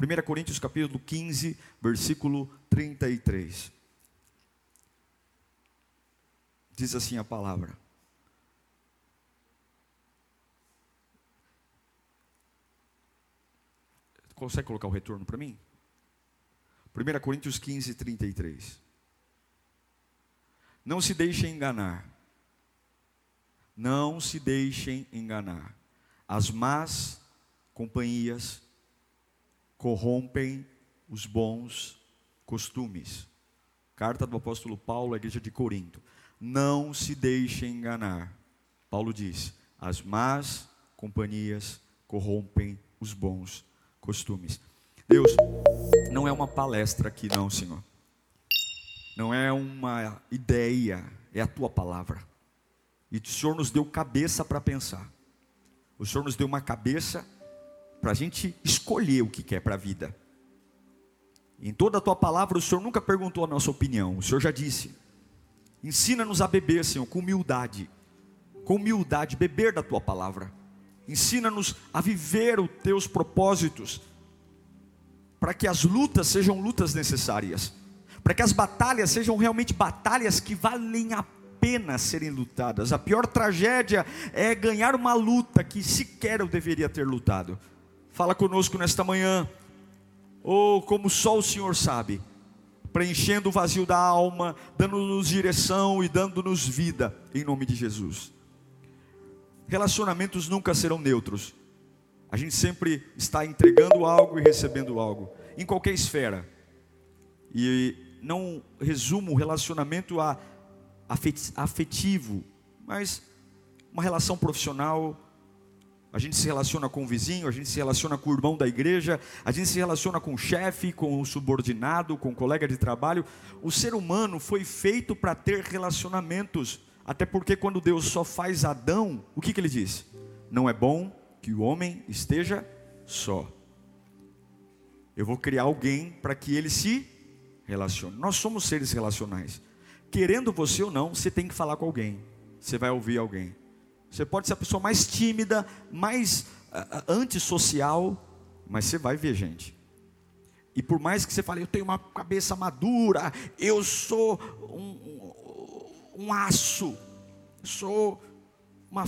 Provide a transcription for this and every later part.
1 Coríntios capítulo 15, versículo 33. Diz assim a palavra: Consegue colocar o retorno para mim? 1 Coríntios 15, 33. Não se deixem enganar. Não se deixem enganar. As más companhias corrompem os bons costumes. Carta do apóstolo Paulo à igreja de Corinto. Não se deixem enganar. Paulo diz: as más companhias corrompem os bons costumes. Deus, não é uma palestra aqui, não, Senhor. Não é uma ideia, é a tua palavra. E o Senhor nos deu cabeça para pensar. O Senhor nos deu uma cabeça para a gente escolher o que quer para a vida. Em toda a tua palavra, o Senhor nunca perguntou a nossa opinião, o Senhor já disse. Ensina-nos a beber, Senhor, com humildade, com humildade, beber da tua palavra. Ensina-nos a viver os teus propósitos, para que as lutas sejam lutas necessárias, para que as batalhas sejam realmente batalhas que valem a pena serem lutadas. A pior tragédia é ganhar uma luta que sequer eu deveria ter lutado. Fala conosco nesta manhã. Ou oh, como só o Senhor sabe, preenchendo o vazio da alma, dando-nos direção e dando-nos vida, em nome de Jesus. Relacionamentos nunca serão neutros. A gente sempre está entregando algo e recebendo algo, em qualquer esfera. E não resumo o relacionamento a afetivo, mas uma relação profissional, a gente se relaciona com o vizinho, a gente se relaciona com o irmão da igreja, a gente se relaciona com o chefe, com o subordinado, com o colega de trabalho. O ser humano foi feito para ter relacionamentos. Até porque quando Deus só faz Adão, o que, que ele diz? Não é bom que o homem esteja só. Eu vou criar alguém para que ele se relacione. Nós somos seres relacionais. Querendo você ou não, você tem que falar com alguém. Você vai ouvir alguém. Você pode ser a pessoa mais tímida, mais uh, antissocial, mas você vai ver gente. E por mais que você fale, eu tenho uma cabeça madura, eu sou um, um aço, sou uma,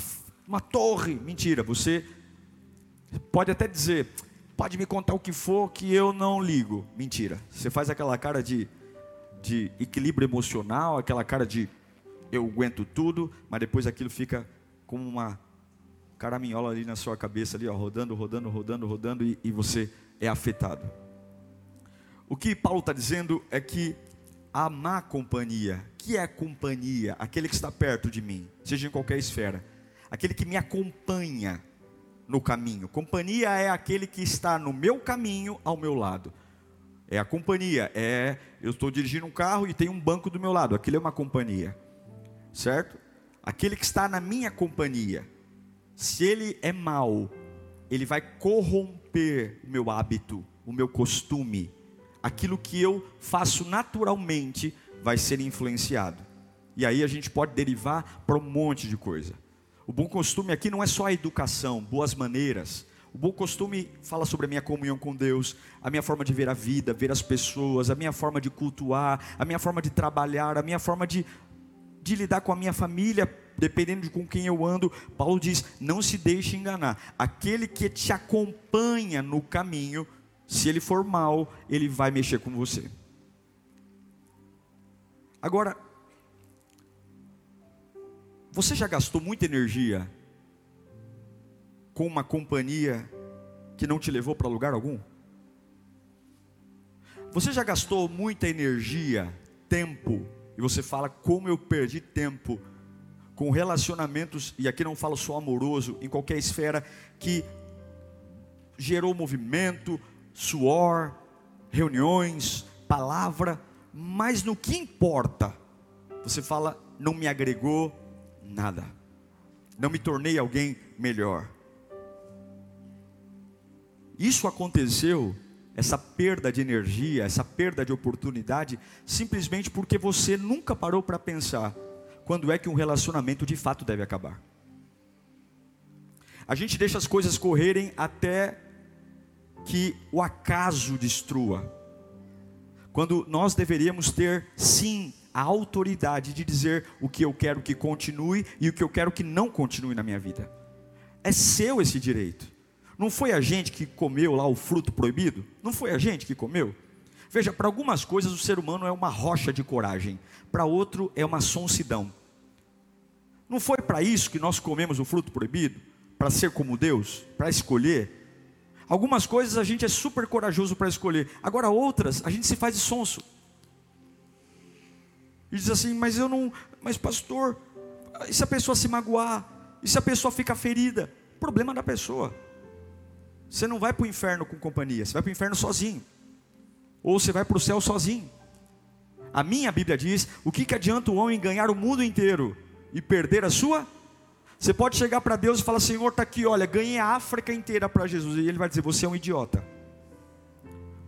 uma torre. Mentira, você pode até dizer, pode me contar o que for que eu não ligo. Mentira. Você faz aquela cara de, de equilíbrio emocional, aquela cara de eu aguento tudo, mas depois aquilo fica como uma caraminhola ali na sua cabeça, ali, ó, rodando, rodando, rodando, rodando, e, e você é afetado. O que Paulo está dizendo é que a má companhia, que é a companhia, aquele que está perto de mim, seja em qualquer esfera, aquele que me acompanha no caminho. Companhia é aquele que está no meu caminho ao meu lado. É a companhia, é eu estou dirigindo um carro e tem um banco do meu lado, aquilo é uma companhia, certo? Aquele que está na minha companhia, se ele é mau, ele vai corromper o meu hábito, o meu costume, aquilo que eu faço naturalmente vai ser influenciado. E aí a gente pode derivar para um monte de coisa. O bom costume aqui não é só a educação, boas maneiras. O bom costume fala sobre a minha comunhão com Deus, a minha forma de ver a vida, ver as pessoas, a minha forma de cultuar, a minha forma de trabalhar, a minha forma de de lidar com a minha família, dependendo de com quem eu ando. Paulo diz: não se deixe enganar. Aquele que te acompanha no caminho, se ele for mal, ele vai mexer com você. Agora, você já gastou muita energia com uma companhia que não te levou para lugar algum? Você já gastou muita energia, tempo, e você fala como eu perdi tempo com relacionamentos, e aqui não falo só amoroso, em qualquer esfera, que gerou movimento, suor, reuniões, palavra, mas no que importa, você fala, não me agregou nada, não me tornei alguém melhor. Isso aconteceu, essa perda de energia, essa perda de oportunidade, simplesmente porque você nunca parou para pensar quando é que um relacionamento de fato deve acabar. A gente deixa as coisas correrem até que o acaso destrua. Quando nós deveríamos ter, sim, a autoridade de dizer o que eu quero que continue e o que eu quero que não continue na minha vida. É seu esse direito. Não foi a gente que comeu lá o fruto proibido? Não foi a gente que comeu? Veja, para algumas coisas o ser humano é uma rocha de coragem, para outro é uma sonsidão. Não foi para isso que nós comemos o fruto proibido? Para ser como Deus? Para escolher? Algumas coisas a gente é super corajoso para escolher, agora outras a gente se faz de sonso. E diz assim, mas eu não, mas pastor, e se a pessoa se magoar? E se a pessoa fica ferida? Problema da pessoa. Você não vai para o inferno com companhia, você vai para o inferno sozinho. Ou você vai para o céu sozinho. A minha Bíblia diz: o que, que adianta o homem ganhar o mundo inteiro e perder a sua? Você pode chegar para Deus e falar: Senhor, está aqui, olha, ganhei a África inteira para Jesus. E Ele vai dizer: Você é um idiota.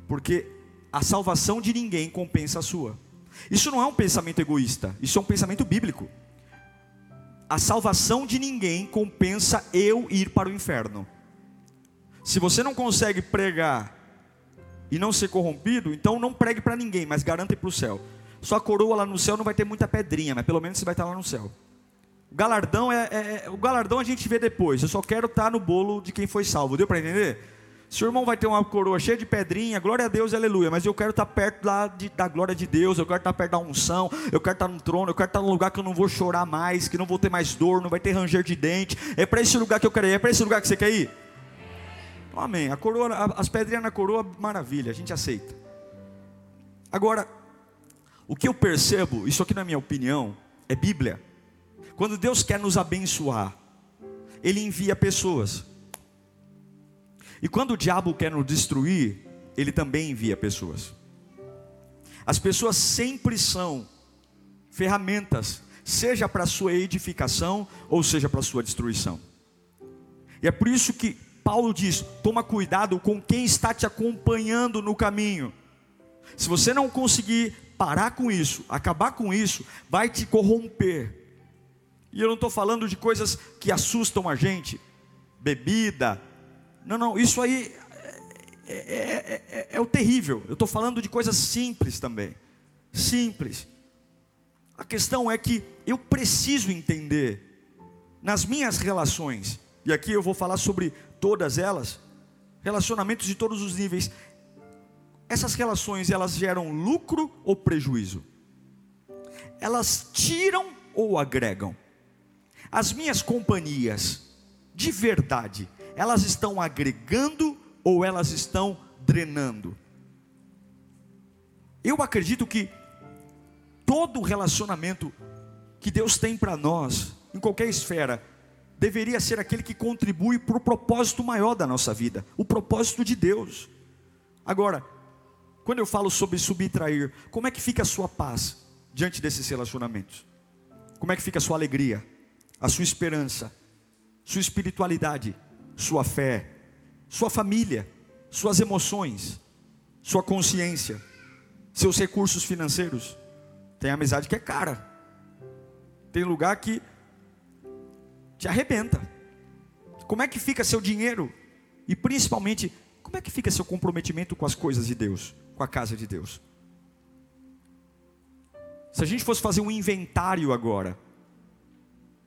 Porque a salvação de ninguém compensa a sua. Isso não é um pensamento egoísta, isso é um pensamento bíblico. A salvação de ninguém compensa eu ir para o inferno. Se você não consegue pregar e não ser corrompido, então não pregue para ninguém, mas garanta para o céu. Sua coroa lá no céu não vai ter muita pedrinha, mas pelo menos você vai estar lá no céu. O galardão é, é, é o galardão a gente vê depois. Eu só quero estar no bolo de quem foi salvo. Deu para entender? Seu irmão vai ter uma coroa cheia de pedrinha, glória a Deus, aleluia. Mas eu quero estar perto lá de, da glória de Deus, eu quero estar perto da unção, eu quero estar no trono, eu quero estar num lugar que eu não vou chorar mais, que não vou ter mais dor, não vai ter ranger de dente. É para esse lugar que eu quero ir, é para esse lugar que você quer ir? Amém. A coroa, as pedrinhas na coroa, maravilha, a gente aceita. Agora, o que eu percebo, isso aqui na minha opinião, é Bíblia. Quando Deus quer nos abençoar, Ele envia pessoas. E quando o diabo quer nos destruir, ele também envia pessoas. As pessoas sempre são ferramentas, seja para a sua edificação ou seja para a sua destruição. E é por isso que Paulo diz: toma cuidado com quem está te acompanhando no caminho. Se você não conseguir parar com isso, acabar com isso, vai te corromper. E eu não estou falando de coisas que assustam a gente, bebida. Não, não, isso aí é, é, é, é o terrível. Eu estou falando de coisas simples também. Simples. A questão é que eu preciso entender nas minhas relações, e aqui eu vou falar sobre todas elas, relacionamentos de todos os níveis. Essas relações, elas geram lucro ou prejuízo? Elas tiram ou agregam? As minhas companhias, de verdade, elas estão agregando ou elas estão drenando? Eu acredito que todo relacionamento que Deus tem para nós, em qualquer esfera, deveria ser aquele que contribui para o propósito maior da nossa vida, o propósito de Deus. Agora, quando eu falo sobre subtrair, como é que fica a sua paz diante desses relacionamentos? Como é que fica a sua alegria, a sua esperança, sua espiritualidade, sua fé, sua família, suas emoções, sua consciência, seus recursos financeiros? Tem amizade que é cara. Tem lugar que te arrebenta. Como é que fica seu dinheiro? E principalmente, como é que fica seu comprometimento com as coisas de Deus, com a casa de Deus? Se a gente fosse fazer um inventário agora,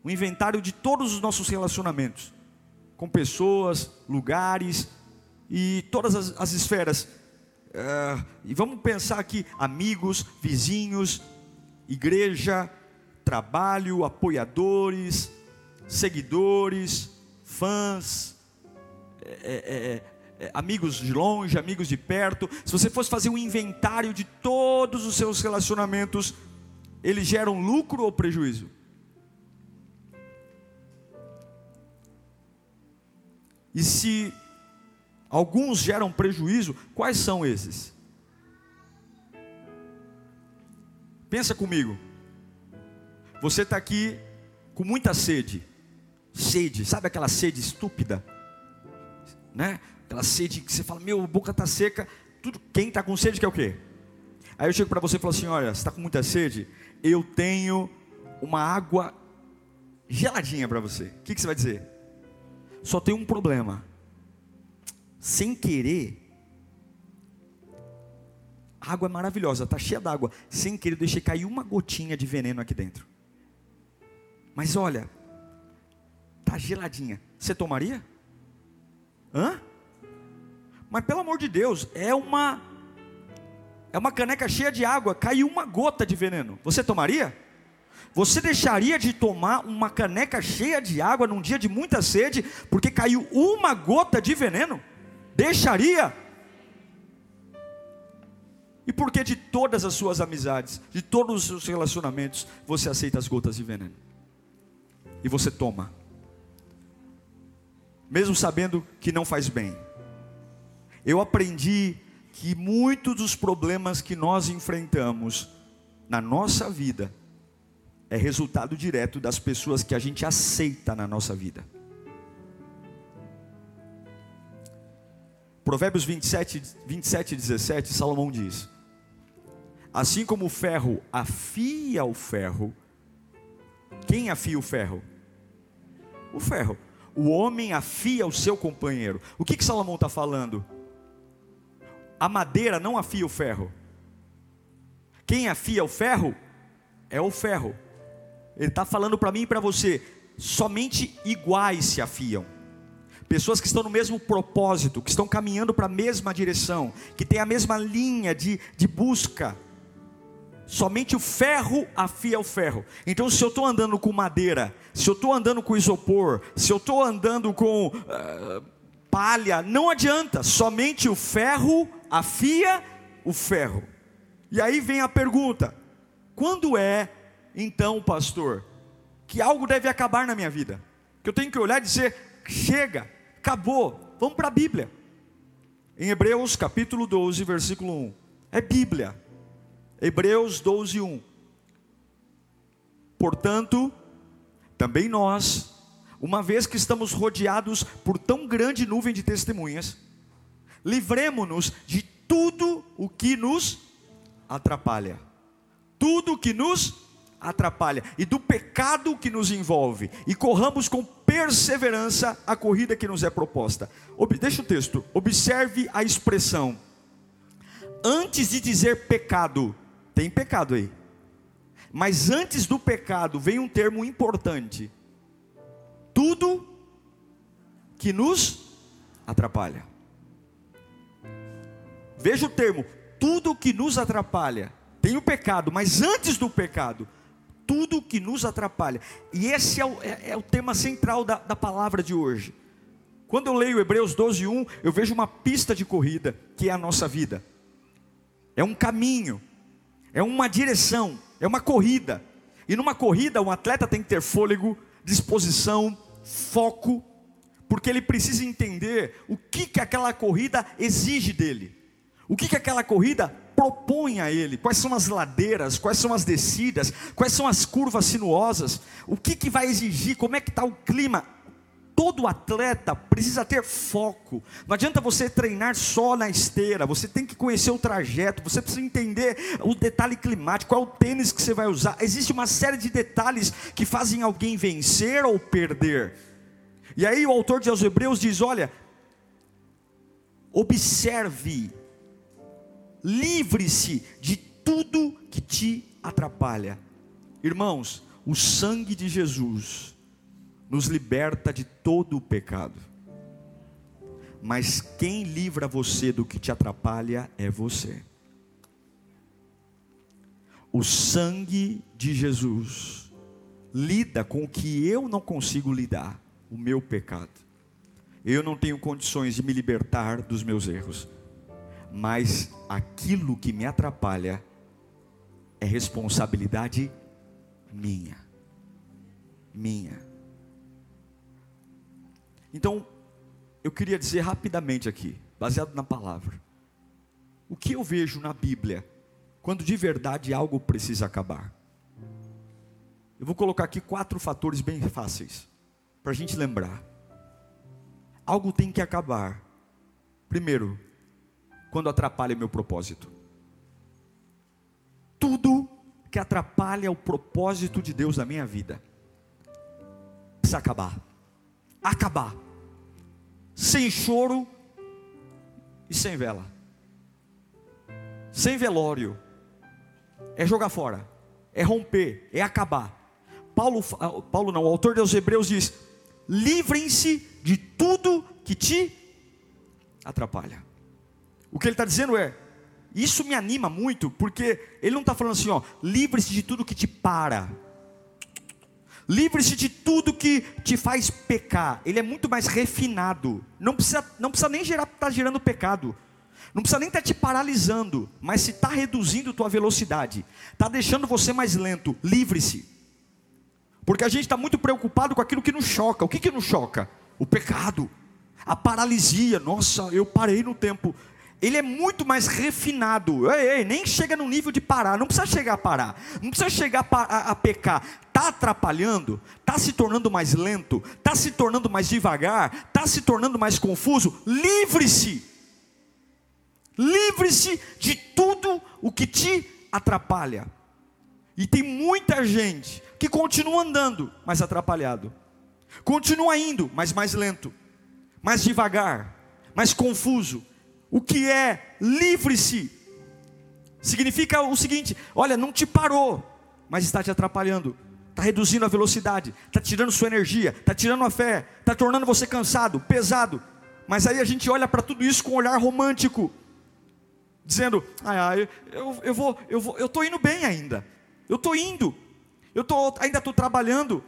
um inventário de todos os nossos relacionamentos, com pessoas, lugares e todas as, as esferas, uh, e vamos pensar aqui: amigos, vizinhos, igreja, trabalho, apoiadores, seguidores, fãs, é é, é, é, amigos de longe, amigos de perto. Se você fosse fazer um inventário de todos os seus relacionamentos, eles geram lucro ou prejuízo? E se alguns geram prejuízo, quais são esses? Pensa comigo. Você está aqui com muita sede. Sede, sabe aquela sede estúpida? Né? Aquela sede que você fala, meu, boca está seca. Tudo, quem está com sede quer o quê? Aí eu chego para você e falo assim: olha, você está com muita sede? Eu tenho uma água geladinha para você. O que, que você vai dizer? Só tem um problema. Sem querer, a água é maravilhosa, está cheia d'água. Sem querer, eu deixei cair uma gotinha de veneno aqui dentro. Mas olha, tá geladinha. Você tomaria? Hã? Mas pelo amor de Deus, é uma é uma caneca cheia de água, caiu uma gota de veneno. Você tomaria? Você deixaria de tomar uma caneca cheia de água num dia de muita sede, porque caiu uma gota de veneno? Deixaria? E por que de todas as suas amizades, de todos os seus relacionamentos, você aceita as gotas de veneno? E você toma, mesmo sabendo que não faz bem. Eu aprendi que muitos dos problemas que nós enfrentamos na nossa vida é resultado direto das pessoas que a gente aceita na nossa vida. Provérbios 27, 27 e 17, Salomão diz: Assim como o ferro afia o ferro, quem afia o ferro? O ferro. O homem afia o seu companheiro. O que, que Salomão está falando? A madeira não afia o ferro. Quem afia o ferro é o ferro. Ele está falando para mim e para você: somente iguais se afiam. Pessoas que estão no mesmo propósito, que estão caminhando para a mesma direção, que têm a mesma linha de, de busca, Somente o ferro afia o ferro. Então, se eu estou andando com madeira, se eu estou andando com isopor, se eu estou andando com uh, palha, não adianta. Somente o ferro afia o ferro. E aí vem a pergunta: quando é, então, pastor, que algo deve acabar na minha vida? Que eu tenho que olhar e dizer: chega, acabou, vamos para a Bíblia. Em Hebreus capítulo 12, versículo 1. É Bíblia. Hebreus 12, 1. Portanto, também nós, uma vez que estamos rodeados por tão grande nuvem de testemunhas, livremos-nos de tudo o que nos atrapalha. Tudo o que nos atrapalha e do pecado que nos envolve e corramos com perseverança a corrida que nos é proposta. Deixa o texto. Observe a expressão. Antes de dizer pecado, tem pecado aí. Mas antes do pecado vem um termo importante: tudo que nos atrapalha. Veja o termo: tudo que nos atrapalha. Tem o pecado, mas antes do pecado, tudo que nos atrapalha. E esse é o, é, é o tema central da, da palavra de hoje. Quando eu leio Hebreus 12, 1, eu vejo uma pista de corrida, que é a nossa vida. É um caminho é uma direção, é uma corrida. E numa corrida, um atleta tem que ter fôlego, disposição, foco, porque ele precisa entender o que, que aquela corrida exige dele, o que, que aquela corrida propõe a ele, quais são as ladeiras, quais são as descidas, quais são as curvas sinuosas, o que, que vai exigir, como é que está o clima, todo atleta precisa ter foco. Não adianta você treinar só na esteira, você tem que conhecer o trajeto, você precisa entender o detalhe climático, qual é o tênis que você vai usar. Existe uma série de detalhes que fazem alguém vencer ou perder. E aí o autor de aos Hebreus diz: olha, observe, livre-se de tudo que te atrapalha. Irmãos, o sangue de Jesus nos liberta de todo o pecado. Mas quem livra você do que te atrapalha é você. O sangue de Jesus lida com o que eu não consigo lidar, o meu pecado. Eu não tenho condições de me libertar dos meus erros. Mas aquilo que me atrapalha é responsabilidade minha. Minha. Então, eu queria dizer rapidamente aqui, baseado na palavra, o que eu vejo na Bíblia quando de verdade algo precisa acabar. Eu vou colocar aqui quatro fatores bem fáceis para a gente lembrar. Algo tem que acabar. Primeiro, quando atrapalha meu propósito. Tudo que atrapalha o propósito de Deus na minha vida precisa acabar. Acabar. Sem choro e sem vela. Sem velório. É jogar fora. É romper. É acabar. Paulo, ah, Paulo não, o autor dos Hebreus diz: livrem-se de tudo que te atrapalha. O que ele está dizendo é: isso me anima muito, porque ele não está falando assim, ó, livre-se de tudo que te para, livre-se de tudo que te faz pecar. Ele é muito mais refinado. Não precisa, não precisa nem gerar, estar tá gerando pecado. Não precisa nem estar tá te paralisando, mas se está reduzindo tua velocidade, está deixando você mais lento, livre-se. Porque a gente está muito preocupado com aquilo que nos choca. O que, que nos choca? O pecado, a paralisia. Nossa, eu parei no tempo. Ele é muito mais refinado. Ei, ei, nem chega no nível de parar. Não precisa chegar a parar. Não precisa chegar a, a, a pecar. Está atrapalhando? Está se tornando mais lento? Está se tornando mais devagar? Está se tornando mais confuso? Livre-se. Livre-se de tudo o que te atrapalha. E tem muita gente que continua andando, mas atrapalhado. Continua indo, mas mais lento, mais devagar, mais confuso. O que é livre-se significa o seguinte: olha, não te parou, mas está te atrapalhando, está reduzindo a velocidade, está tirando sua energia, está tirando a fé, está tornando você cansado, pesado. Mas aí a gente olha para tudo isso com um olhar romântico, dizendo: ah, eu, eu, eu vou, eu vou, eu estou indo bem ainda, eu estou indo, eu tô, ainda estou trabalhando,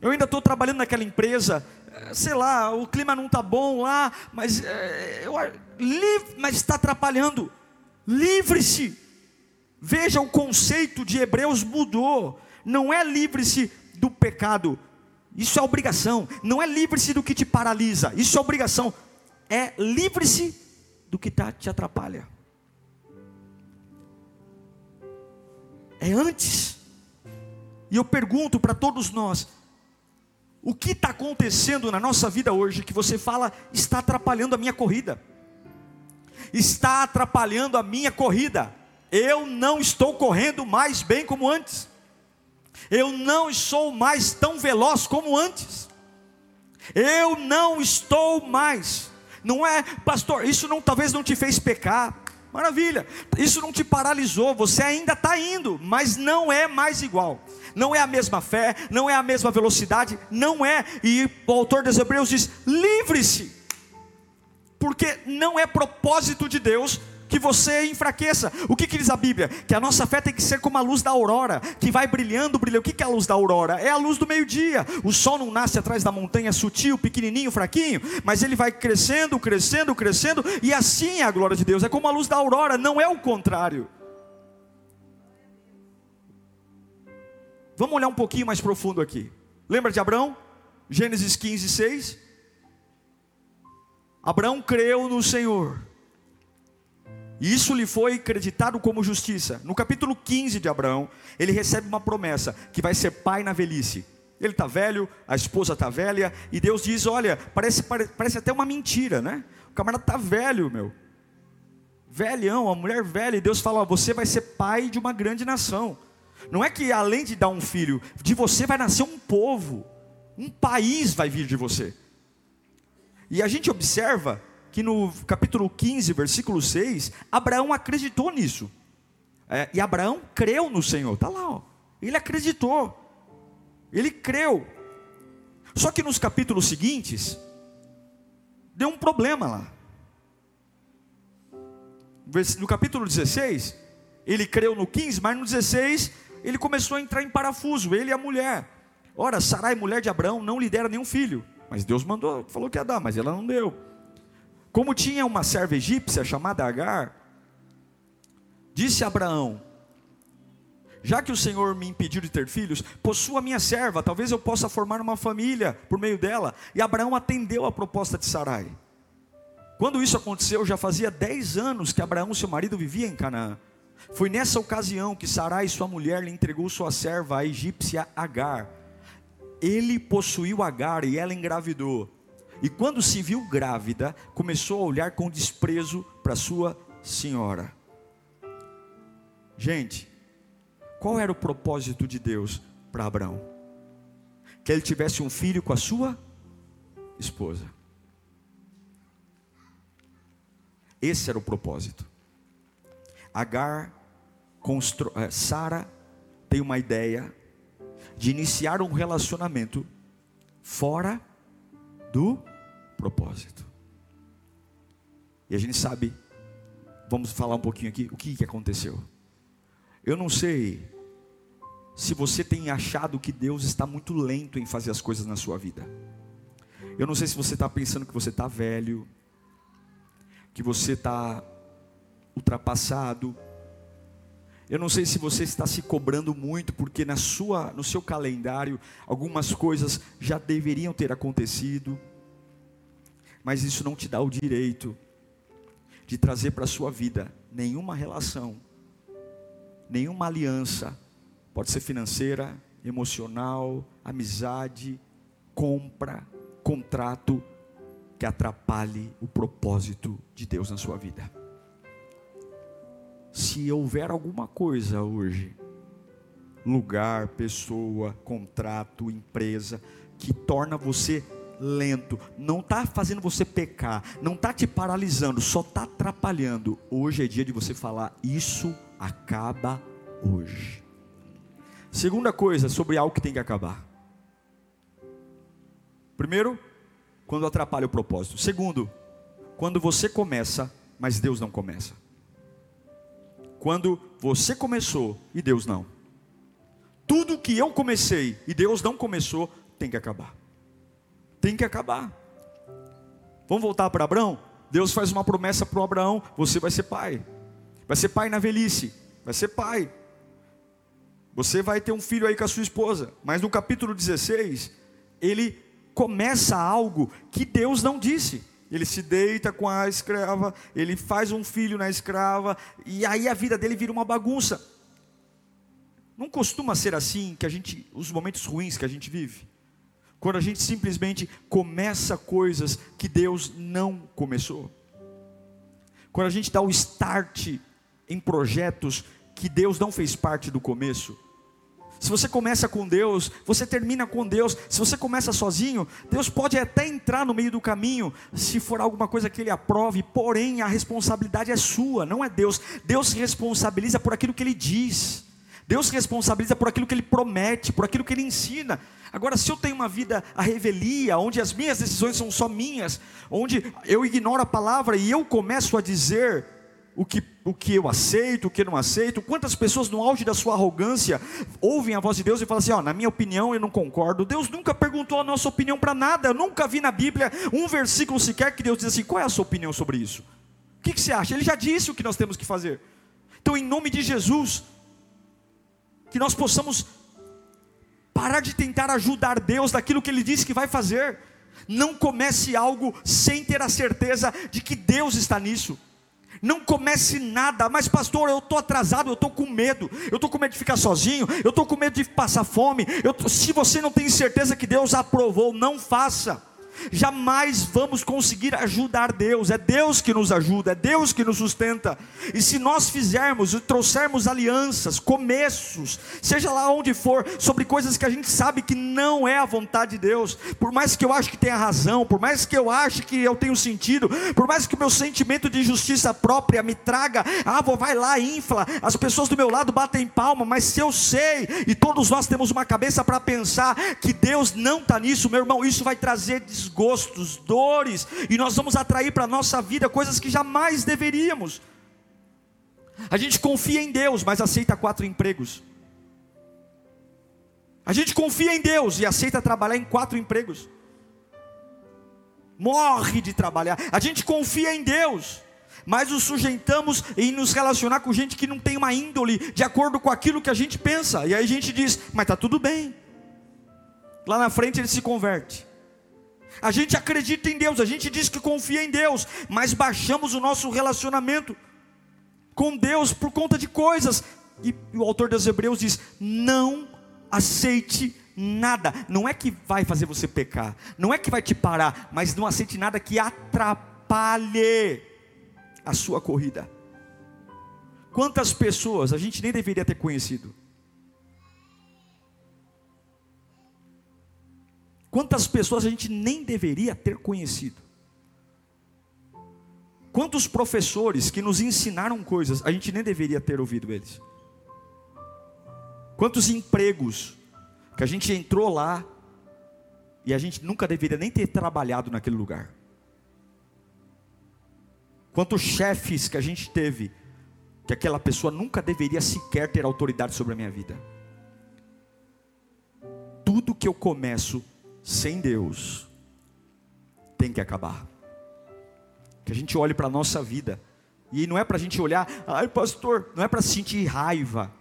eu ainda estou trabalhando naquela empresa, sei lá, o clima não está bom lá, mas, é, está atrapalhando. Livre-se. Veja, o conceito de Hebreus mudou. Não é livre-se do pecado, isso é obrigação. Não é livre-se do que te paralisa, isso é obrigação. É livre-se do que tá, te atrapalha. É antes. E eu pergunto para todos nós: o que está acontecendo na nossa vida hoje que você fala está atrapalhando a minha corrida? Está atrapalhando a minha corrida. Eu não estou correndo mais bem como antes. Eu não sou mais tão veloz como antes. Eu não estou mais. Não é, pastor, isso não talvez não te fez pecar. Maravilha. Isso não te paralisou, você ainda está indo, mas não é mais igual não é a mesma fé, não é a mesma velocidade, não é. E o autor dos Hebreus diz: livre-se, porque não é propósito de Deus que você enfraqueça. O que, que diz a Bíblia? Que a nossa fé tem que ser como a luz da aurora, que vai brilhando, brilhando. O que, que é a luz da aurora? É a luz do meio-dia. O sol não nasce atrás da montanha sutil, pequenininho, fraquinho, mas ele vai crescendo, crescendo, crescendo, e assim é a glória de Deus. É como a luz da aurora, não é o contrário. Vamos olhar um pouquinho mais profundo aqui. Lembra de Abraão? Gênesis 15, 6. Abraão creu no Senhor. E isso lhe foi acreditado como justiça. No capítulo 15 de Abraão, ele recebe uma promessa: que vai ser pai na velhice. Ele está velho, a esposa está velha, e Deus diz: Olha, parece, parece até uma mentira, né? O camarada está velho, meu. Velhão, a mulher velha, e Deus fala: Você vai ser pai de uma grande nação. Não é que além de dar um filho, de você vai nascer um povo, um país vai vir de você. E a gente observa que no capítulo 15, versículo 6, Abraão acreditou nisso. É, e Abraão creu no Senhor, está lá, ó. ele acreditou, ele creu. Só que nos capítulos seguintes, deu um problema lá. No capítulo 16, ele creu no 15, mas no 16 ele começou a entrar em parafuso, ele e a mulher. Ora, Sarai, mulher de Abraão, não lhe dera nenhum filho. Mas Deus mandou, falou que ia dar, mas ela não deu. Como tinha uma serva egípcia chamada Agar, disse Abraão: Já que o Senhor me impediu de ter filhos, possua minha serva, talvez eu possa formar uma família por meio dela. E Abraão atendeu a proposta de Sarai. Quando isso aconteceu, já fazia dez anos que Abraão, seu marido, vivia em Canaã. Foi nessa ocasião que Sarai, sua mulher, lhe entregou sua serva, a egípcia Agar. Ele possuiu Agar e ela engravidou. E quando se viu grávida, começou a olhar com desprezo para sua senhora. Gente, qual era o propósito de Deus para Abraão? Que ele tivesse um filho com a sua esposa. Esse era o propósito. Agar, eh, Sara tem uma ideia de iniciar um relacionamento fora do propósito. E a gente sabe, vamos falar um pouquinho aqui, o que, que aconteceu. Eu não sei se você tem achado que Deus está muito lento em fazer as coisas na sua vida. Eu não sei se você está pensando que você está velho, que você está ultrapassado. Eu não sei se você está se cobrando muito, porque na sua, no seu calendário algumas coisas já deveriam ter acontecido, mas isso não te dá o direito de trazer para a sua vida nenhuma relação, nenhuma aliança, pode ser financeira, emocional, amizade, compra, contrato que atrapalhe o propósito de Deus na sua vida. Se houver alguma coisa hoje, lugar, pessoa, contrato, empresa, que torna você lento, não está fazendo você pecar, não está te paralisando, só está atrapalhando. Hoje é dia de você falar: Isso acaba hoje. Segunda coisa sobre algo que tem que acabar. Primeiro, quando atrapalha o propósito. Segundo, quando você começa, mas Deus não começa. Quando você começou e Deus não. Tudo que eu comecei e Deus não começou, tem que acabar. Tem que acabar. Vamos voltar para Abraão? Deus faz uma promessa para Abraão: você vai ser pai. Vai ser pai na velhice. Vai ser pai. Você vai ter um filho aí com a sua esposa. Mas no capítulo 16, ele começa algo que Deus não disse. Ele se deita com a escrava, ele faz um filho na escrava, e aí a vida dele vira uma bagunça. Não costuma ser assim que a gente, os momentos ruins que a gente vive. Quando a gente simplesmente começa coisas que Deus não começou. Quando a gente dá o start em projetos que Deus não fez parte do começo. Se você começa com Deus, você termina com Deus. Se você começa sozinho, Deus pode até entrar no meio do caminho, se for alguma coisa que Ele aprove, porém a responsabilidade é sua, não é Deus. Deus se responsabiliza por aquilo que Ele diz. Deus se responsabiliza por aquilo que Ele promete, por aquilo que Ele ensina. Agora, se eu tenho uma vida a revelia, onde as minhas decisões são só minhas, onde eu ignoro a palavra e eu começo a dizer o que, o que eu aceito, o que eu não aceito. Quantas pessoas no auge da sua arrogância ouvem a voz de Deus e falam assim: ó, na minha opinião eu não concordo. Deus nunca perguntou a nossa opinião para nada. Eu nunca vi na Bíblia um versículo sequer que Deus diz assim: qual é a sua opinião sobre isso? O que, que você acha? Ele já disse o que nós temos que fazer. Então, em nome de Jesus, que nós possamos parar de tentar ajudar Deus daquilo que Ele disse que vai fazer. Não comece algo sem ter a certeza de que Deus está nisso. Não comece nada, mas pastor, eu estou atrasado, eu estou com medo, eu estou com medo de ficar sozinho, eu estou com medo de passar fome. Eu, se você não tem certeza que Deus aprovou, não faça jamais vamos conseguir ajudar Deus, é Deus que nos ajuda, é Deus que nos sustenta. E se nós fizermos e trouxermos alianças, começos, seja lá onde for, sobre coisas que a gente sabe que não é a vontade de Deus, por mais que eu ache que tenha razão, por mais que eu ache que eu tenho sentido, por mais que o meu sentimento de justiça própria me traga, ah, vou vai lá, infla, as pessoas do meu lado batem palma, mas se eu sei, e todos nós temos uma cabeça para pensar que Deus não está nisso, meu irmão, isso vai trazer desgraça desgostos, dores, e nós vamos atrair para a nossa vida coisas que jamais deveríamos. A gente confia em Deus, mas aceita quatro empregos. A gente confia em Deus e aceita trabalhar em quatro empregos. Morre de trabalhar. A gente confia em Deus, mas nos sujeitamos em nos relacionar com gente que não tem uma índole de acordo com aquilo que a gente pensa. E aí a gente diz: "Mas está tudo bem". Lá na frente ele se converte. A gente acredita em Deus, a gente diz que confia em Deus, mas baixamos o nosso relacionamento. com Deus por conta de coisas. E o autor dos Hebreus diz: não aceite nada. Não é que vai fazer você pecar, não é que vai te parar, mas não aceite nada que atrapalhe a sua corrida. Quantas pessoas a gente nem deveria ter conhecido? Quantas pessoas a gente nem deveria ter conhecido? Quantos professores que nos ensinaram coisas, a gente nem deveria ter ouvido eles? Quantos empregos que a gente entrou lá e a gente nunca deveria nem ter trabalhado naquele lugar? Quantos chefes que a gente teve que aquela pessoa nunca deveria sequer ter autoridade sobre a minha vida? Tudo que eu começo sem Deus tem que acabar que a gente olhe para a nossa vida. E não é para a gente olhar, ai pastor, não é para sentir raiva,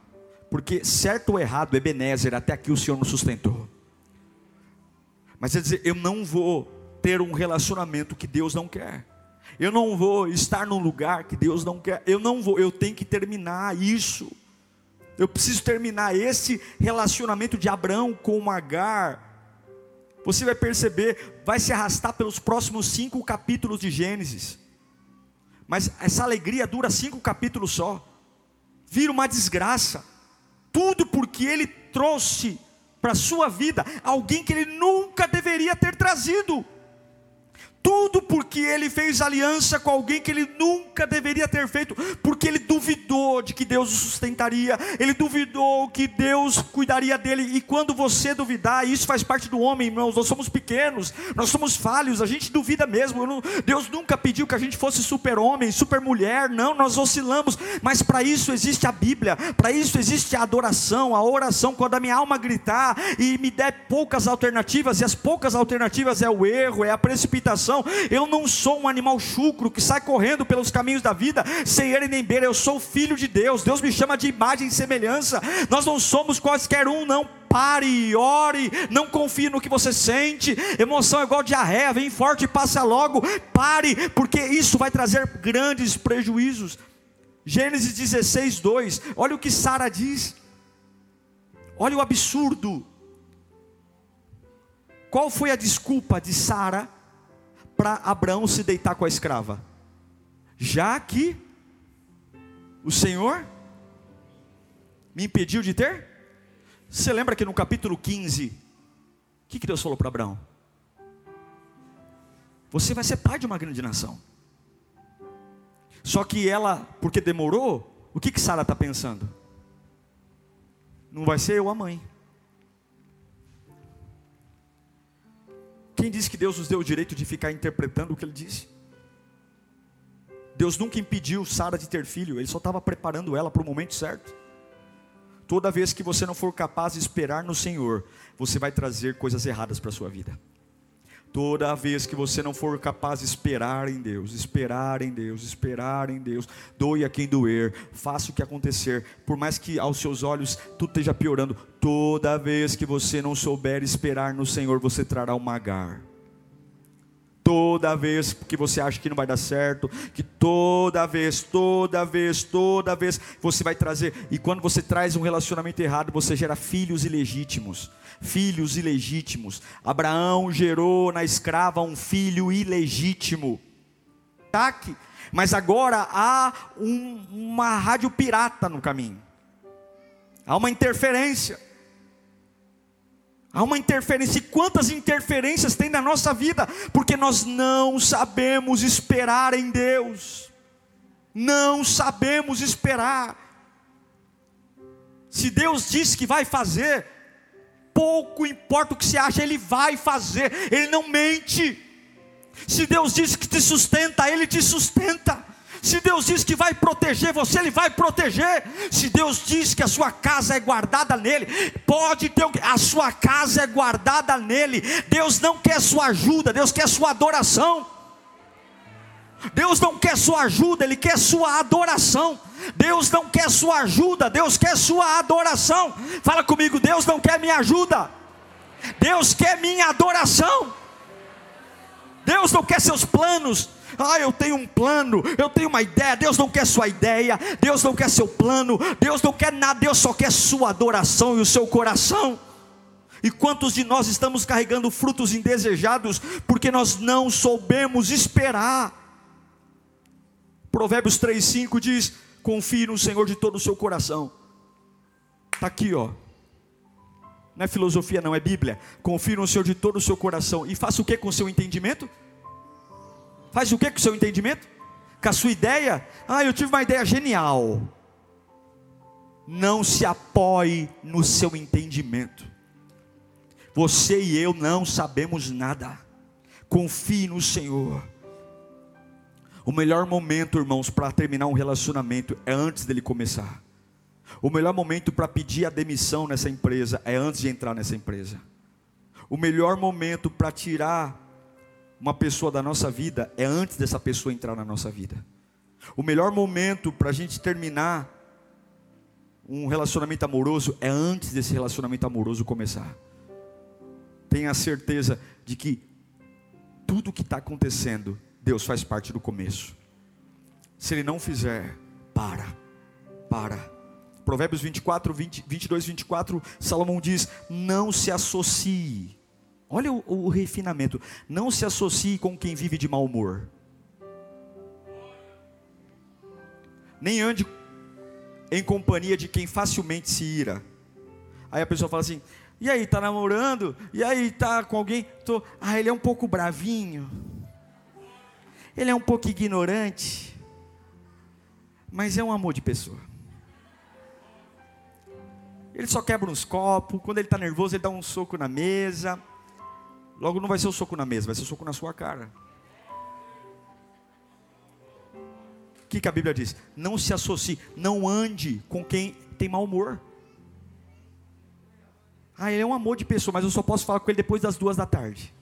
porque certo ou errado, Ebenezer, até aqui o Senhor nos sustentou. Mas é dizer, eu não vou ter um relacionamento que Deus não quer. Eu não vou estar num lugar que Deus não quer. Eu não vou, eu tenho que terminar isso. Eu preciso terminar esse relacionamento de Abraão com Agar. Você vai perceber, vai se arrastar pelos próximos cinco capítulos de Gênesis. Mas essa alegria dura cinco capítulos só. Vira uma desgraça. Tudo porque ele trouxe para a sua vida alguém que ele nunca deveria ter trazido. Tudo porque ele fez aliança com alguém que ele nunca deveria ter feito, porque ele duvidou de que Deus o sustentaria, ele duvidou que Deus cuidaria dele. E quando você duvidar, isso faz parte do homem, irmãos. Nós somos pequenos, nós somos falhos, a gente duvida mesmo. Deus nunca pediu que a gente fosse super-homem, super-mulher, não, nós oscilamos, mas para isso existe a Bíblia, para isso existe a adoração, a oração. Quando a minha alma gritar e me der poucas alternativas, e as poucas alternativas é o erro, é a precipitação eu não sou um animal chucro que sai correndo pelos caminhos da vida sem ele nem beira. Eu sou filho de Deus. Deus me chama de imagem e semelhança. Nós não somos quaisquer um, não pare, ore, não confie no que você sente. Emoção é igual diarreia, vem forte e passa logo. Pare, porque isso vai trazer grandes prejuízos. Gênesis 16, 2. Olha o que Sara diz. Olha o absurdo. Qual foi a desculpa de Sara para Abraão se deitar com a escrava? Já que o Senhor me impediu de ter? Você lembra que no capítulo 15, o que, que Deus falou para Abraão? Você vai ser pai de uma grande nação. Só que ela, porque demorou, o que, que Sara está pensando? Não vai ser eu a mãe. Quem disse que Deus nos deu o direito de ficar interpretando o que ele disse? Deus nunca impediu Sara de ter filho, ele só estava preparando ela para o momento certo. Toda vez que você não for capaz de esperar no Senhor, você vai trazer coisas erradas para a sua vida. Toda vez que você não for capaz de esperar em Deus, esperar em Deus, esperar em Deus, doe a quem doer, faça o que acontecer, por mais que aos seus olhos tudo esteja piorando, toda vez que você não souber esperar no Senhor, você trará um magar. Toda vez que você acha que não vai dar certo, que toda vez, toda vez, toda vez você vai trazer, e quando você traz um relacionamento errado, você gera filhos ilegítimos filhos ilegítimos. Abraão gerou na escrava um filho ilegítimo. Taque. Mas agora há um, uma rádio pirata no caminho. Há uma interferência. Há uma interferência. E quantas interferências tem na nossa vida? Porque nós não sabemos esperar em Deus. Não sabemos esperar. Se Deus disse que vai fazer, pouco importa o que você acha, Ele vai fazer, Ele não mente. Se Deus diz que te sustenta, Ele te sustenta. Se Deus diz que vai proteger você, Ele vai proteger. Se Deus diz que a sua casa é guardada nele, pode ter a sua casa é guardada nele. Deus não quer sua ajuda, Deus quer sua adoração. Deus não quer sua ajuda, Ele quer sua adoração. Deus não quer sua ajuda, Deus quer sua adoração. Fala comigo, Deus não quer minha ajuda, Deus quer minha adoração. Deus não quer seus planos, Ah, eu tenho um plano, eu tenho uma ideia. Deus não quer sua ideia, Deus não quer seu plano, Deus não quer nada, Deus só quer sua adoração e o seu coração. E quantos de nós estamos carregando frutos indesejados porque nós não soubemos esperar? Provérbios 3,5 diz: Confie no Senhor de todo o seu coração. Está aqui, ó. Não é filosofia, não, é Bíblia. Confie no Senhor de todo o seu coração. E faça o que com o seu entendimento? Faz o que com o seu entendimento? Com a sua ideia? Ah, eu tive uma ideia genial. Não se apoie no seu entendimento. Você e eu não sabemos nada. Confie no Senhor. O melhor momento, irmãos, para terminar um relacionamento é antes dele começar. O melhor momento para pedir a demissão nessa empresa é antes de entrar nessa empresa. O melhor momento para tirar uma pessoa da nossa vida é antes dessa pessoa entrar na nossa vida. O melhor momento para a gente terminar um relacionamento amoroso é antes desse relacionamento amoroso começar tenha certeza de que tudo que está acontecendo, Deus faz parte do começo. Se Ele não fizer, para, para. Provérbios 24, 20, 22, 24, Salomão diz: Não se associe. Olha o, o refinamento. Não se associe com quem vive de mau humor. Nem ande em companhia de quem facilmente se ira. Aí a pessoa fala assim: e aí, tá namorando? E aí, tá com alguém? Tô... Ah, ele é um pouco bravinho. Ele é um pouco ignorante. Mas é um amor de pessoa. Ele só quebra uns copos. Quando ele está nervoso, ele dá um soco na mesa. Logo não vai ser o um soco na mesa, vai ser o um soco na sua cara. O que, que a Bíblia diz? Não se associe, não ande com quem tem mau humor. Ah, ele é um amor de pessoa, mas eu só posso falar com ele depois das duas da tarde.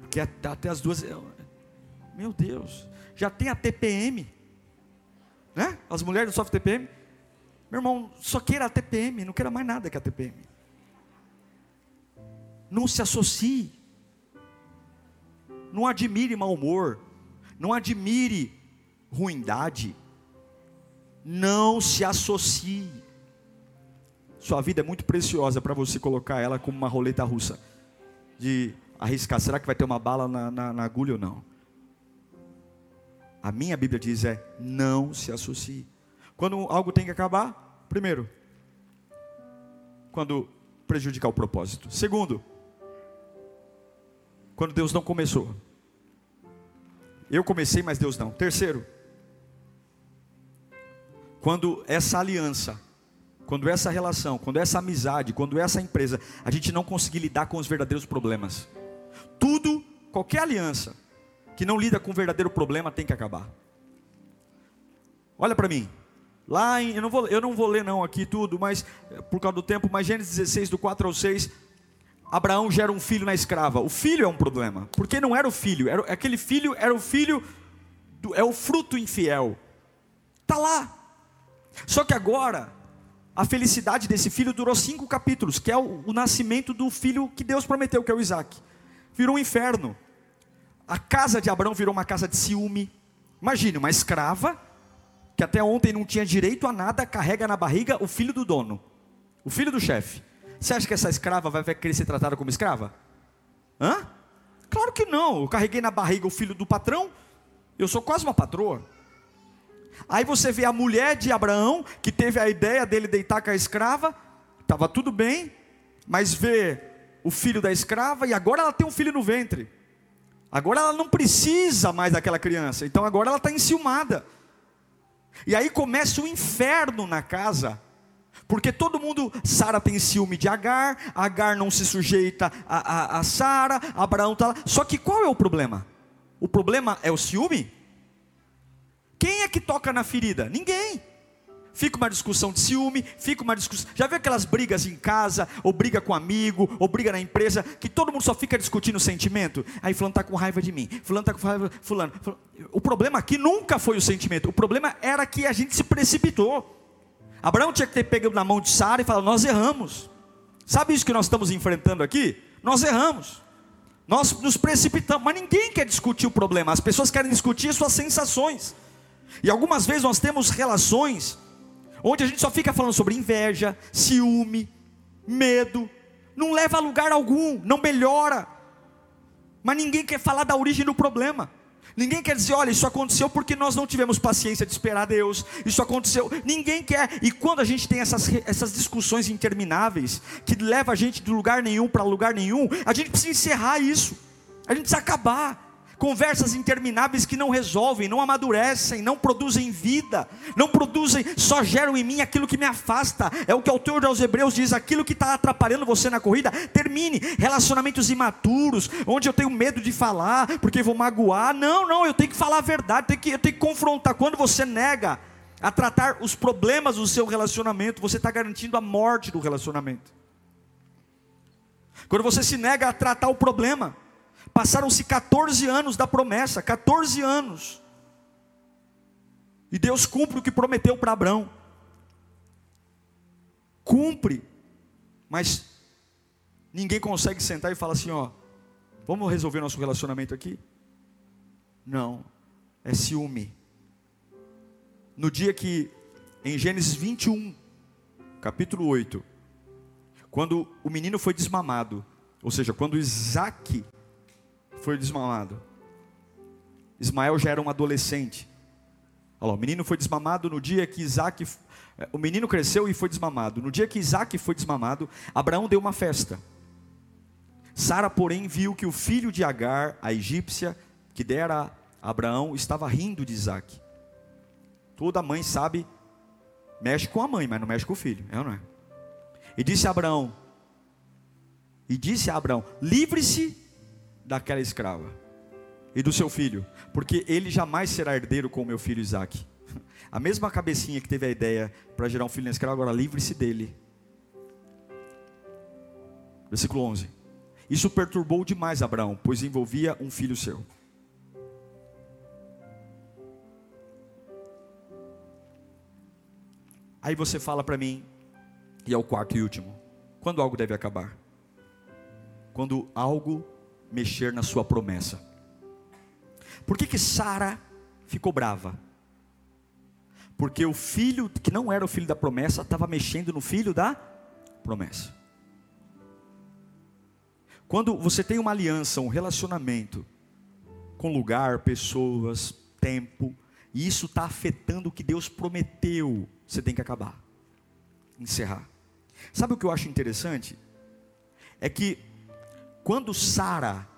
Porque até as duas. Meu Deus, já tem a TPM, né? As mulheres sofrem TPM. Meu irmão, só queira a TPM, não queira mais nada que a TPM. Não se associe. Não admire mau humor. Não admire ruindade. Não se associe. Sua vida é muito preciosa para você colocar ela como uma roleta russa. De arriscar, será que vai ter uma bala na, na, na agulha ou não? A minha Bíblia diz é, não se associe. Quando algo tem que acabar, primeiro, quando prejudicar o propósito. Segundo, quando Deus não começou. Eu comecei, mas Deus não. Terceiro, quando essa aliança quando essa relação, quando essa amizade, quando essa empresa, a gente não conseguir lidar com os verdadeiros problemas. Tudo, qualquer aliança que não lida com o verdadeiro problema tem que acabar. Olha para mim. Lá em, eu não vou, eu não vou ler não aqui tudo, mas eh, por causa do tempo, mas Gênesis 16 do 4 ao 6, Abraão gera um filho na escrava. O filho é um problema, porque não era o filho, era aquele filho era o filho do, é o fruto infiel. Tá lá. Só que agora a felicidade desse filho durou cinco capítulos, que é o, o, nascimento do filho que Deus prometeu, que é o Isaac. Virou um inferno. A casa de Abraão virou uma casa de ciúme. Imagine, uma escrava, que até ontem não tinha direito a nada, carrega na barriga o filho do dono, o filho do chefe. Você acha que essa escrava vai querer ser tratada como escrava? Hã? Claro que não. Eu carreguei na barriga o filho do patrão, eu sou quase uma patroa. Aí você vê a mulher de Abraão, que teve a ideia dele deitar com a escrava, estava tudo bem, mas vê o filho da escrava e agora ela tem um filho no ventre. Agora ela não precisa mais daquela criança, então agora ela está enciumada. E aí começa o inferno na casa, porque todo mundo, Sara tem ciúme de Agar, Agar não se sujeita a, a, a Sara, Abraão está lá. Só que qual é o problema? O problema é o ciúme? Quem é que toca na ferida? Ninguém. Fica uma discussão de ciúme, fica uma discussão. Já viu aquelas brigas em casa, ou briga com amigo, ou briga na empresa, que todo mundo só fica discutindo o sentimento? Aí fulano está com raiva de mim, fulano está com raiva, fulano, fulano. O problema aqui nunca foi o sentimento, o problema era que a gente se precipitou. Abraão tinha que ter pego na mão de Sara e falado: Nós erramos. Sabe isso que nós estamos enfrentando aqui? Nós erramos. Nós nos precipitamos, mas ninguém quer discutir o problema. As pessoas querem discutir suas sensações. E algumas vezes nós temos relações onde a gente só fica falando sobre inveja, ciúme, medo, não leva a lugar algum, não melhora. Mas ninguém quer falar da origem do problema. Ninguém quer dizer, olha, isso aconteceu porque nós não tivemos paciência de esperar Deus. Isso aconteceu. Ninguém quer. E quando a gente tem essas, essas discussões intermináveis, que leva a gente de lugar nenhum para lugar nenhum, a gente precisa encerrar isso. A gente precisa acabar. Conversas intermináveis que não resolvem, não amadurecem, não produzem vida, não produzem, só geram em mim aquilo que me afasta. É o que o autor aos Hebreus diz: aquilo que está atrapalhando você na corrida, termine. Relacionamentos imaturos, onde eu tenho medo de falar, porque vou magoar. Não, não, eu tenho que falar a verdade, tenho que, eu tenho que confrontar. Quando você nega a tratar os problemas do seu relacionamento, você está garantindo a morte do relacionamento. Quando você se nega a tratar o problema, Passaram-se 14 anos da promessa, 14 anos. E Deus cumpre o que prometeu para Abraão. Cumpre. Mas ninguém consegue sentar e falar assim, ó, vamos resolver nosso relacionamento aqui? Não. É ciúme. No dia que em Gênesis 21, capítulo 8, quando o menino foi desmamado, ou seja, quando Isaac foi desmamado. Ismael já era um adolescente. Olha lá, o menino foi desmamado no dia que Isaac. Eh, o menino cresceu e foi desmamado. No dia que Isaac foi desmamado, Abraão deu uma festa. Sara, porém, viu que o filho de Agar, a egípcia, que dera a Abraão, estava rindo de Isaac. Toda mãe sabe, mexe com a mãe, mas não mexe com o filho, é ou não é? E disse a Abraão, e disse a Abraão: livre-se daquela escrava e do seu filho, porque ele jamais será herdeiro com o meu filho Isaac. A mesma cabecinha que teve a ideia para gerar um filho na escrava, agora livre-se dele. Versículo 11. Isso perturbou demais Abraão, pois envolvia um filho seu. Aí você fala para mim, e é o quarto e último: quando algo deve acabar? Quando algo mexer na sua promessa. Por que que Sara ficou brava? Porque o filho que não era o filho da promessa estava mexendo no filho da promessa. Quando você tem uma aliança, um relacionamento com lugar, pessoas, tempo, e isso está afetando o que Deus prometeu, você tem que acabar, encerrar. Sabe o que eu acho interessante? É que quando Sara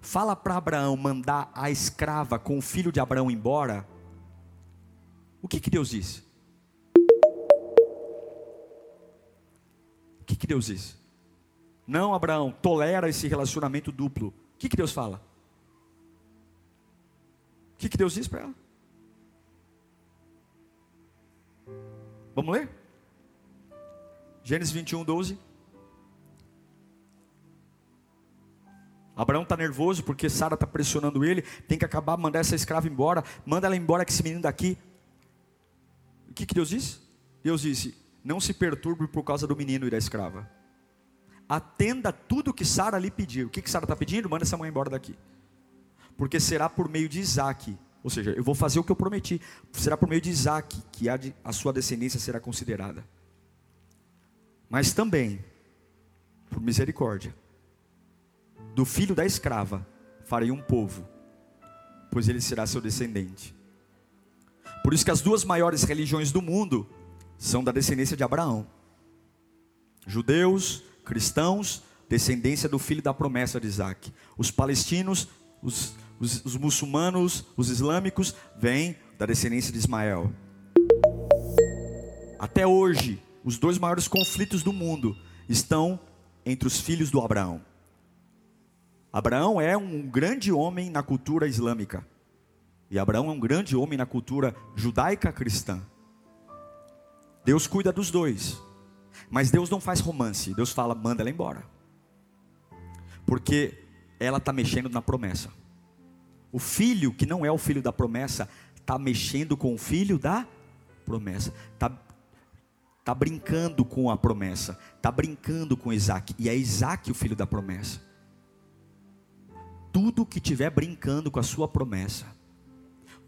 fala para Abraão mandar a escrava com o filho de Abraão embora, o que, que Deus diz? O que, que Deus diz? Não, Abraão, tolera esse relacionamento duplo. O que, que Deus fala? O que, que Deus diz para ela? Vamos ler? Gênesis 21, 12. Abraão está nervoso porque Sara está pressionando ele, tem que acabar, mandar essa escrava embora, manda ela embora que esse menino daqui. O que, que Deus disse? Deus disse: não se perturbe por causa do menino e da escrava. Atenda tudo que Sara lhe pediu. O que, que Sara está pedindo? Manda essa mãe embora daqui. Porque será por meio de Isaac. Ou seja, eu vou fazer o que eu prometi. Será por meio de Isaac que a, de, a sua descendência será considerada. Mas também, por misericórdia, do filho da escrava farei um povo, pois ele será seu descendente. Por isso que as duas maiores religiões do mundo são da descendência de Abraão. Judeus, cristãos, descendência do filho da promessa de Isaac. Os palestinos, os, os, os muçulmanos, os islâmicos, vêm da descendência de Ismael. Até hoje, os dois maiores conflitos do mundo estão entre os filhos do Abraão. Abraão é um grande homem na cultura islâmica. E Abraão é um grande homem na cultura judaica cristã. Deus cuida dos dois. Mas Deus não faz romance. Deus fala, manda ela embora. Porque ela está mexendo na promessa. O filho, que não é o filho da promessa, está mexendo com o filho da promessa. Está tá brincando com a promessa. Está brincando com Isaac. E é Isaac o filho da promessa. Tudo que estiver brincando com a sua promessa,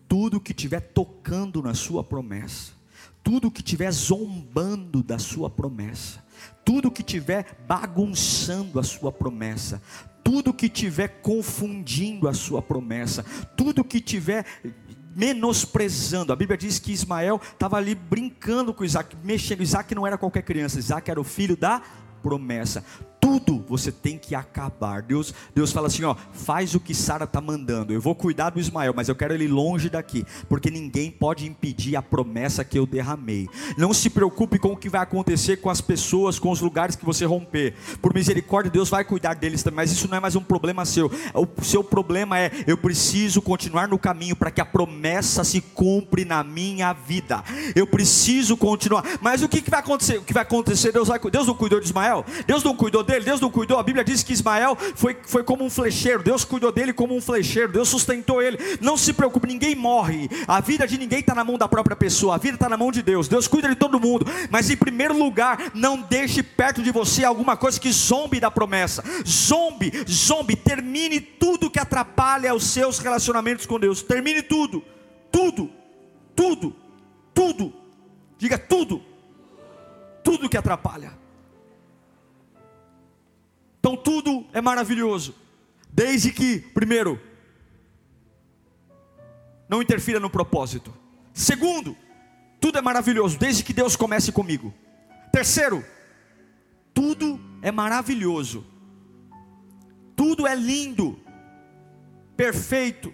tudo que estiver tocando na sua promessa, tudo que estiver zombando da sua promessa, tudo que estiver bagunçando a sua promessa, tudo que estiver confundindo a sua promessa, tudo que estiver menosprezando. A Bíblia diz que Ismael estava ali brincando com Isaac, mexendo. Isaac não era qualquer criança, Isaac era o filho da promessa tudo você tem que acabar. Deus, Deus fala assim, ó, faz o que Sara está mandando. Eu vou cuidar do Ismael, mas eu quero ele longe daqui, porque ninguém pode impedir a promessa que eu derramei. Não se preocupe com o que vai acontecer com as pessoas, com os lugares que você romper. Por misericórdia, Deus vai cuidar deles também, mas isso não é mais um problema seu. O seu problema é eu preciso continuar no caminho para que a promessa se cumpre na minha vida. Eu preciso continuar. Mas o que, que vai acontecer? O que vai acontecer? Deus, vai, Deus não cuidou de Ismael? Deus não cuidou dele? Dele, Deus não cuidou. A Bíblia diz que Ismael foi, foi como um flecheiro, Deus cuidou dele como um flecheiro, Deus sustentou ele. Não se preocupe, ninguém morre. A vida de ninguém está na mão da própria pessoa, a vida está na mão de Deus. Deus cuida de todo mundo, mas em primeiro lugar, não deixe perto de você alguma coisa que zombe da promessa. Zombe, zombe, termine tudo que atrapalha os seus relacionamentos com Deus. Termine tudo, tudo, tudo, tudo. Diga tudo, tudo que atrapalha. Então tudo é maravilhoso, desde que, primeiro, não interfira no propósito. Segundo, tudo é maravilhoso, desde que Deus comece comigo. Terceiro, tudo é maravilhoso, tudo é lindo, perfeito,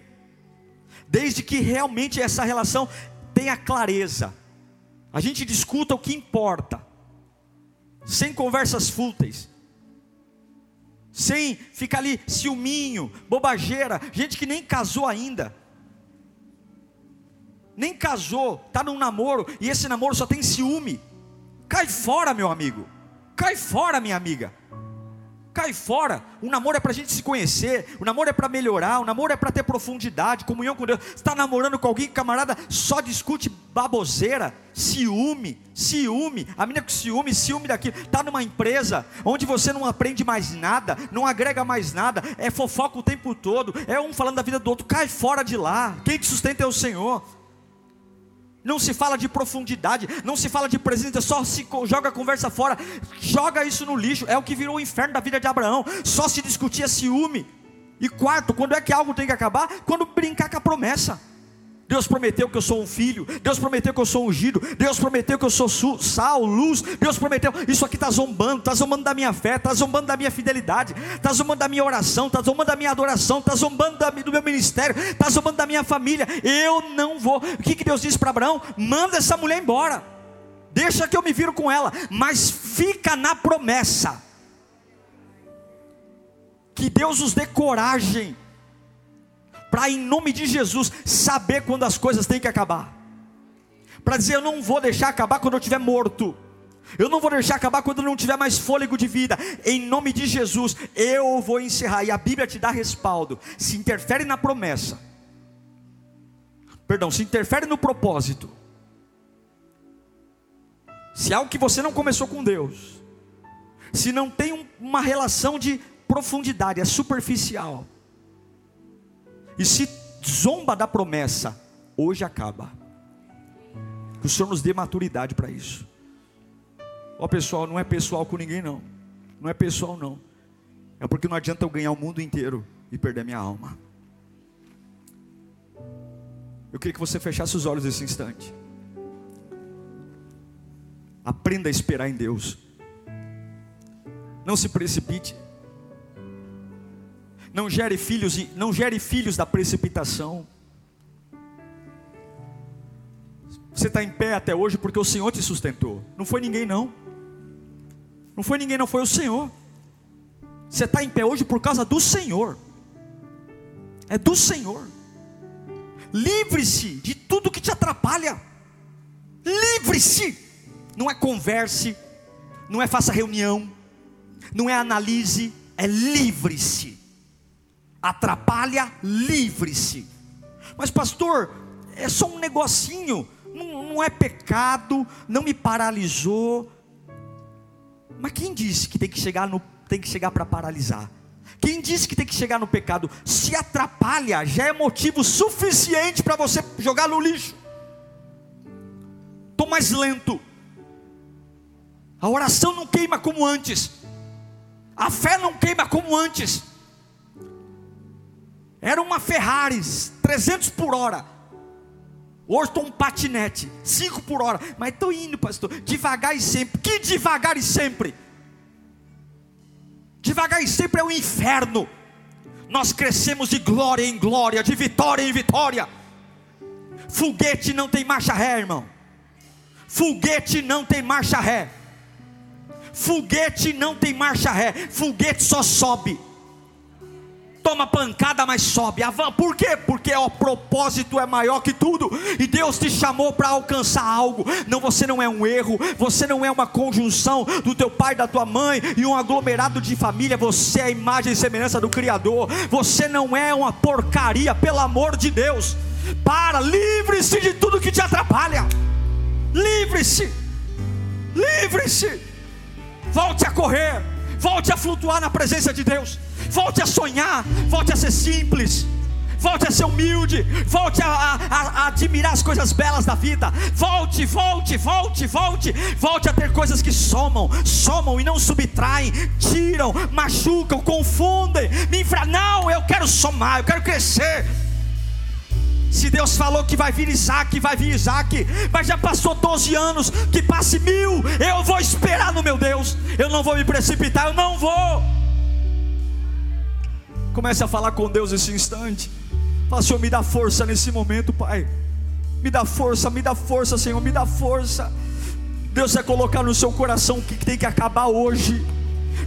desde que realmente essa relação tenha clareza. A gente discuta o que importa, sem conversas fúteis sem ficar ali ciúminho, bobageira, gente que nem casou ainda. Nem casou, está num namoro e esse namoro só tem ciúme. Cai fora, meu amigo. Cai fora, minha amiga. Cai fora. O namoro é para a gente se conhecer. O namoro é para melhorar. O namoro é para ter profundidade, comunhão com Deus. Está namorando com alguém, camarada, só discute baboseira, ciúme, ciúme. A menina com ciúme, ciúme daquilo. Está numa empresa onde você não aprende mais nada, não agrega mais nada. É fofoca o tempo todo. É um falando da vida do outro. Cai fora de lá. Quem te sustenta é o Senhor. Não se fala de profundidade, não se fala de presença, só se joga a conversa fora, joga isso no lixo, é o que virou o inferno da vida de Abraão, só se discutia ciúme. E quarto, quando é que algo tem que acabar? Quando brincar com a promessa. Deus prometeu que eu sou um filho, Deus prometeu que eu sou ungido, Deus prometeu que eu sou sal, luz, Deus prometeu, isso aqui está zombando, está zombando da minha fé, está zombando da minha fidelidade, está zombando da minha oração, está zombando da minha adoração, está zombando da, do meu ministério, está zombando da minha família, eu não vou, o que, que Deus disse para Abraão? Manda essa mulher embora, deixa que eu me viro com ela, mas fica na promessa, que Deus os dê coragem, para em nome de Jesus saber quando as coisas têm que acabar. Para dizer eu não vou deixar acabar quando eu estiver morto. Eu não vou deixar acabar quando não tiver mais fôlego de vida. Em nome de Jesus, eu vou encerrar. E a Bíblia te dá respaldo. Se interfere na promessa, perdão, se interfere no propósito. Se é algo que você não começou com Deus, se não tem um, uma relação de profundidade, é superficial. E se zomba da promessa, hoje acaba. Que o Senhor nos dê maturidade para isso. Ó pessoal, não é pessoal com ninguém não. Não é pessoal não. É porque não adianta eu ganhar o mundo inteiro e perder minha alma. Eu queria que você fechasse os olhos nesse instante. Aprenda a esperar em Deus. Não se precipite. Não gere filhos, não gere filhos da precipitação. Você está em pé até hoje porque o Senhor te sustentou. Não foi ninguém não. Não foi ninguém, não foi o Senhor. Você está em pé hoje por causa do Senhor. É do Senhor. Livre-se de tudo que te atrapalha. Livre-se. Não é converse, não é faça reunião, não é analise, é livre-se atrapalha, livre-se. Mas, pastor, é só um negocinho, não, não é pecado, não me paralisou. Mas quem disse que tem que chegar no tem que chegar para paralisar? Quem disse que tem que chegar no pecado se atrapalha, já é motivo suficiente para você jogar no lixo. Estou mais lento. A oração não queima como antes. A fé não queima como antes. Era uma Ferrari, 300 por hora. Hoje estou um patinete, 5 por hora. Mas estou indo, pastor, devagar e sempre. Que devagar e sempre? Devagar e sempre é o inferno. Nós crescemos de glória em glória, de vitória em vitória. Foguete não tem marcha ré, irmão. Foguete não tem marcha ré. Foguete não tem marcha ré, foguete só sobe. Toma pancada, mas sobe. Por quê? Porque o propósito é maior que tudo. E Deus te chamou para alcançar algo. Não, você não é um erro. Você não é uma conjunção do teu pai, da tua mãe e um aglomerado de família. Você é a imagem e semelhança do Criador. Você não é uma porcaria, pelo amor de Deus. Para, livre-se de tudo que te atrapalha. Livre-se. Livre-se. Volte a correr, volte a flutuar na presença de Deus, volte a sonhar, volte a ser simples, volte a ser humilde, volte a, a, a, admirar as coisas belas da vida, volte, volte, volte, volte, volte a ter coisas que somam, somam e não subtraem, tiram, machucam, confundem, me infra, não, eu quero somar, eu quero crescer, se Deus falou que vai vir Isaac, vai vir Isaac, mas já passou 12 anos, que passe mil, eu vou esperar no meu Deus, eu não vou me precipitar, eu não vou. Comece a falar com Deus nesse instante. Fala, Senhor, me dá força nesse momento, Pai. Me dá força, me dá força, Senhor, me dá força. Deus vai colocar no seu coração o que tem que acabar hoje.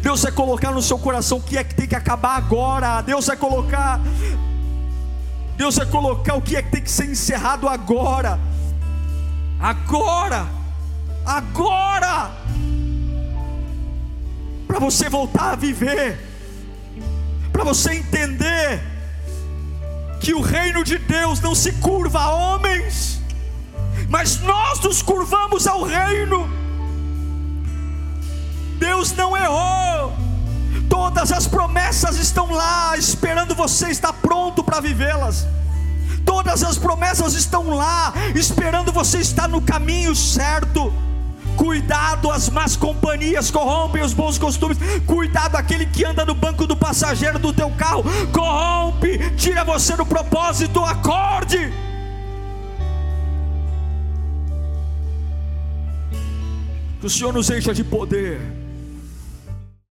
Deus vai colocar no seu coração o que é que tem que acabar agora. Deus vai colocar Deus vai colocar o que é que tem que ser encerrado agora. Agora. Agora. Para você voltar a viver. Para você entender que o reino de Deus não se curva a homens, mas nós nos curvamos ao reino. Deus não errou. Todas as promessas estão lá, esperando você estar pronto para vivê-las. Todas as promessas estão lá, esperando você estar no caminho certo. Cuidado, as más companhias corrompem os bons costumes. Cuidado, aquele que anda no banco do passageiro do teu carro corrompe, tira você do propósito. Acorde. Que o Senhor nos encha de poder